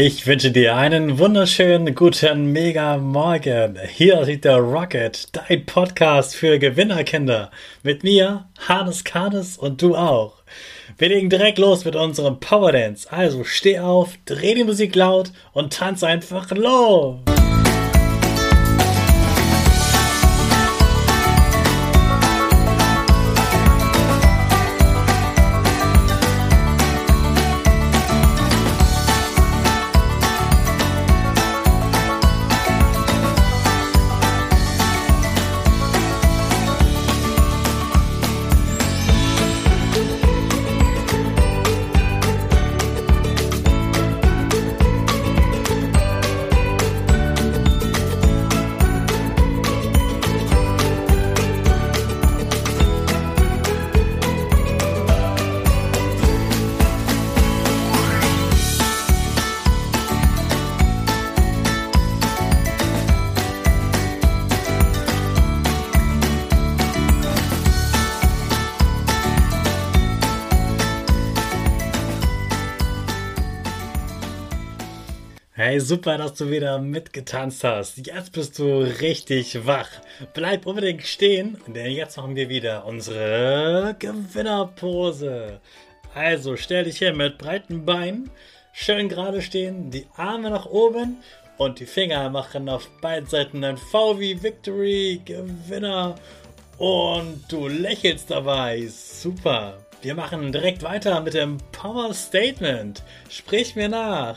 Ich wünsche dir einen wunderschönen guten Mega Morgen. Hier sieht der Rocket, dein Podcast für Gewinnerkinder. Mit mir, Hannes Karnes und du auch. Wir legen direkt los mit unserem Power Dance. Also steh auf, dreh die Musik laut und tanz einfach los. Hey, super, dass du wieder mitgetanzt hast. Jetzt bist du richtig wach. Bleib unbedingt stehen, denn jetzt machen wir wieder unsere Gewinnerpose. Also stell dich hier mit breiten Beinen, schön gerade stehen, die Arme nach oben und die Finger machen auf beiden Seiten ein V wie Victory, Gewinner. Und du lächelst dabei. Super. Wir machen direkt weiter mit dem Power Statement. Sprich mir nach.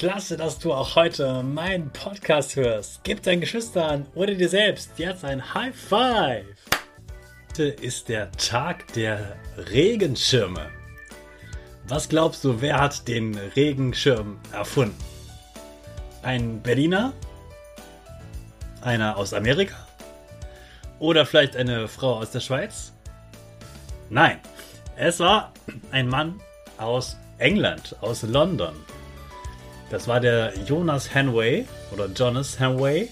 Klasse, dass du auch heute meinen Podcast hörst. Gib deinen Geschwistern oder dir selbst jetzt ein High Five. Heute ist der Tag der Regenschirme. Was glaubst du, wer hat den Regenschirm erfunden? Ein Berliner? Einer aus Amerika? Oder vielleicht eine Frau aus der Schweiz? Nein, es war ein Mann aus England, aus London. Das war der Jonas Hanway oder Jonas Hanway.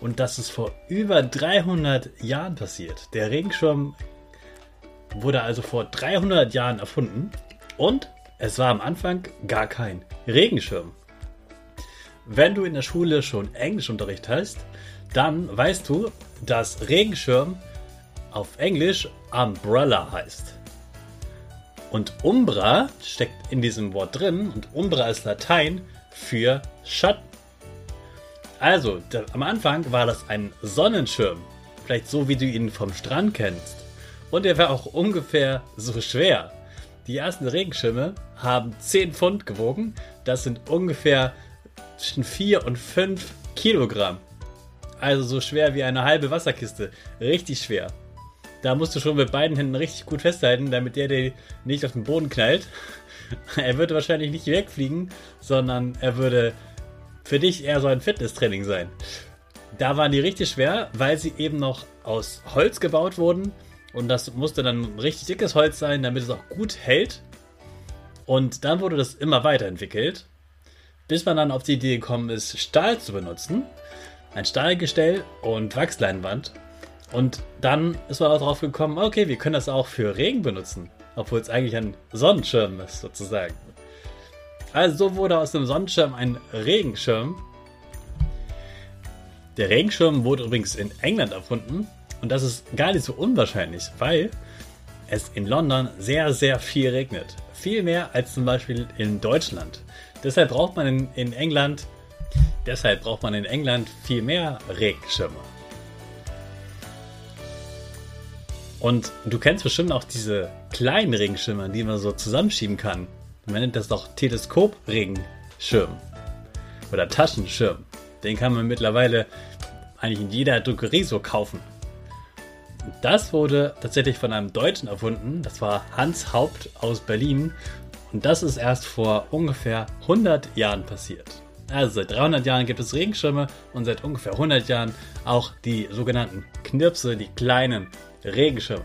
Und das ist vor über 300 Jahren passiert. Der Regenschirm wurde also vor 300 Jahren erfunden. Und es war am Anfang gar kein Regenschirm. Wenn du in der Schule schon Englischunterricht hast, dann weißt du, dass Regenschirm auf Englisch Umbrella heißt. Und Umbra steckt in diesem Wort drin und Umbra ist Latein für Schatten. Also, am Anfang war das ein Sonnenschirm. Vielleicht so, wie du ihn vom Strand kennst. Und er war auch ungefähr so schwer. Die ersten Regenschirme haben 10 Pfund gewogen. Das sind ungefähr zwischen 4 und 5 Kilogramm. Also so schwer wie eine halbe Wasserkiste. Richtig schwer. Da musst du schon mit beiden Händen richtig gut festhalten, damit der dir nicht auf den Boden knallt. Er würde wahrscheinlich nicht wegfliegen, sondern er würde für dich eher so ein Fitnesstraining sein. Da waren die richtig schwer, weil sie eben noch aus Holz gebaut wurden. Und das musste dann richtig dickes Holz sein, damit es auch gut hält. Und dann wurde das immer weiterentwickelt, bis man dann auf die Idee gekommen ist, Stahl zu benutzen. Ein Stahlgestell und Wachsleinwand. Und dann ist man auch drauf gekommen, okay, wir können das auch für Regen benutzen. Obwohl es eigentlich ein Sonnenschirm ist, sozusagen. Also so wurde aus dem Sonnenschirm ein Regenschirm. Der Regenschirm wurde übrigens in England erfunden. Und das ist gar nicht so unwahrscheinlich, weil es in London sehr, sehr viel regnet. Viel mehr als zum Beispiel in Deutschland. Deshalb braucht man in, in England, deshalb braucht man in England viel mehr Regenschirme. Und du kennst bestimmt auch diese kleinen Regenschirme, die man so zusammenschieben kann. Man nennt das doch Teleskop-Regenschirm. Oder Taschenschirm. Den kann man mittlerweile eigentlich in jeder Druckerie so kaufen. Das wurde tatsächlich von einem Deutschen erfunden. Das war Hans Haupt aus Berlin. Und das ist erst vor ungefähr 100 Jahren passiert. Also seit 300 Jahren gibt es Regenschirme und seit ungefähr 100 Jahren auch die sogenannten Knirpse, die kleinen Regenschirme.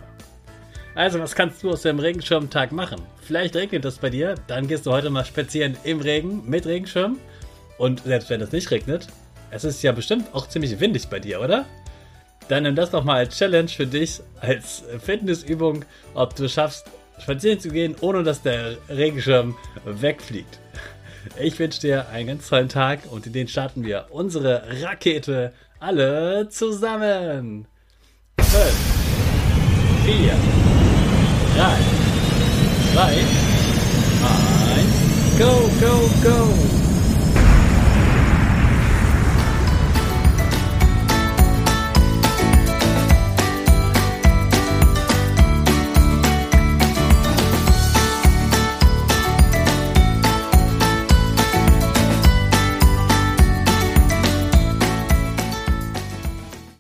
Also, was kannst du aus dem Regenschirmtag machen? Vielleicht regnet es bei dir, dann gehst du heute mal spazieren im Regen mit Regenschirm. Und selbst wenn es nicht regnet, es ist ja bestimmt auch ziemlich windig bei dir, oder? Dann nimm das doch mal als Challenge für dich, als Fitnessübung, ob du schaffst, spazieren zu gehen, ohne dass der Regenschirm wegfliegt. Ich wünsche dir einen ganz tollen Tag und in den starten wir unsere Rakete alle zusammen. 5, Sofia. Right. Right. Right. Go, go, go.